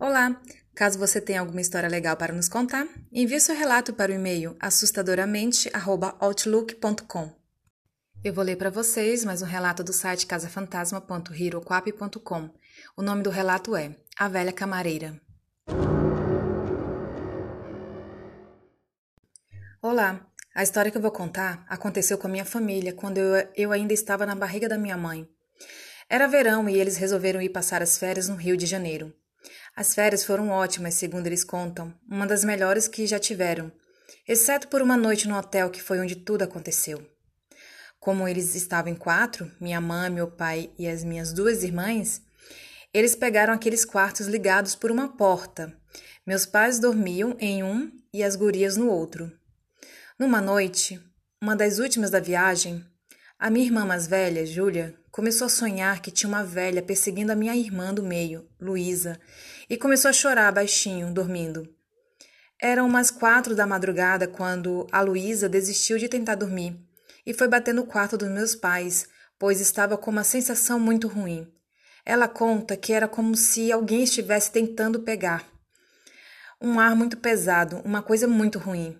Olá! Caso você tenha alguma história legal para nos contar, envie seu relato para o e-mail assustadoramente@outlook.com. Eu vou ler para vocês mais um relato do site casafantasma.hiroquap.com. O nome do relato é A Velha Camareira. Olá! A história que eu vou contar aconteceu com a minha família quando eu, eu ainda estava na barriga da minha mãe. Era verão e eles resolveram ir passar as férias no Rio de Janeiro. As férias foram ótimas, segundo eles contam, uma das melhores que já tiveram, exceto por uma noite no hotel que foi onde tudo aconteceu. Como eles estavam em quatro, minha mãe, meu pai e as minhas duas irmãs, eles pegaram aqueles quartos ligados por uma porta. Meus pais dormiam em um e as gurias no outro. Numa noite, uma das últimas da viagem, a minha irmã mais velha, Júlia, começou a sonhar que tinha uma velha perseguindo a minha irmã do meio, Luísa, e começou a chorar baixinho, dormindo. Eram umas quatro da madrugada quando a Luísa desistiu de tentar dormir e foi bater no quarto dos meus pais, pois estava com uma sensação muito ruim. Ela conta que era como se alguém estivesse tentando pegar. Um ar muito pesado, uma coisa muito ruim.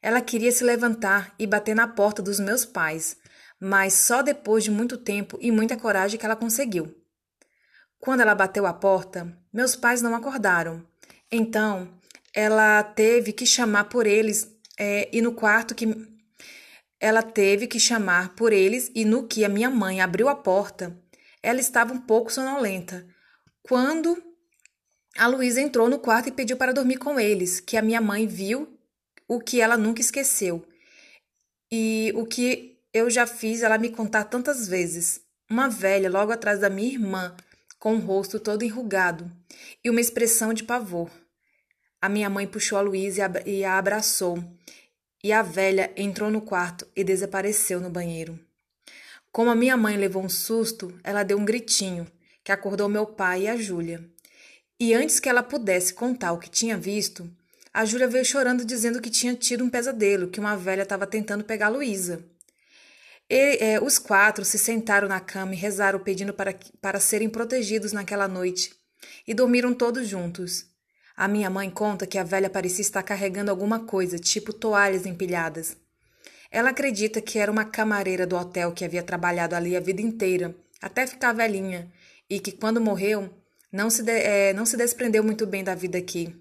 Ela queria se levantar e bater na porta dos meus pais, mas só depois de muito tempo e muita coragem que ela conseguiu. Quando ela bateu a porta, meus pais não acordaram. Então, ela teve que chamar por eles é, e no quarto que ela teve que chamar por eles e no que a minha mãe abriu a porta, ela estava um pouco sonolenta. Quando a Luísa entrou no quarto e pediu para dormir com eles, que a minha mãe viu o que ela nunca esqueceu. E o que eu já fiz ela me contar tantas vezes. Uma velha logo atrás da minha irmã, com o rosto todo enrugado e uma expressão de pavor. A minha mãe puxou a Luísa e a abraçou, e a velha entrou no quarto e desapareceu no banheiro. Como a minha mãe levou um susto, ela deu um gritinho, que acordou meu pai e a Júlia. E antes que ela pudesse contar o que tinha visto, a Júlia veio chorando dizendo que tinha tido um pesadelo, que uma velha estava tentando pegar a Luísa. É, os quatro se sentaram na cama e rezaram pedindo para, para serem protegidos naquela noite, e dormiram todos juntos. A minha mãe conta que a velha parecia estar carregando alguma coisa, tipo toalhas empilhadas. Ela acredita que era uma camareira do hotel que havia trabalhado ali a vida inteira, até ficar velhinha, e que quando morreu, não se, de, é, não se desprendeu muito bem da vida aqui.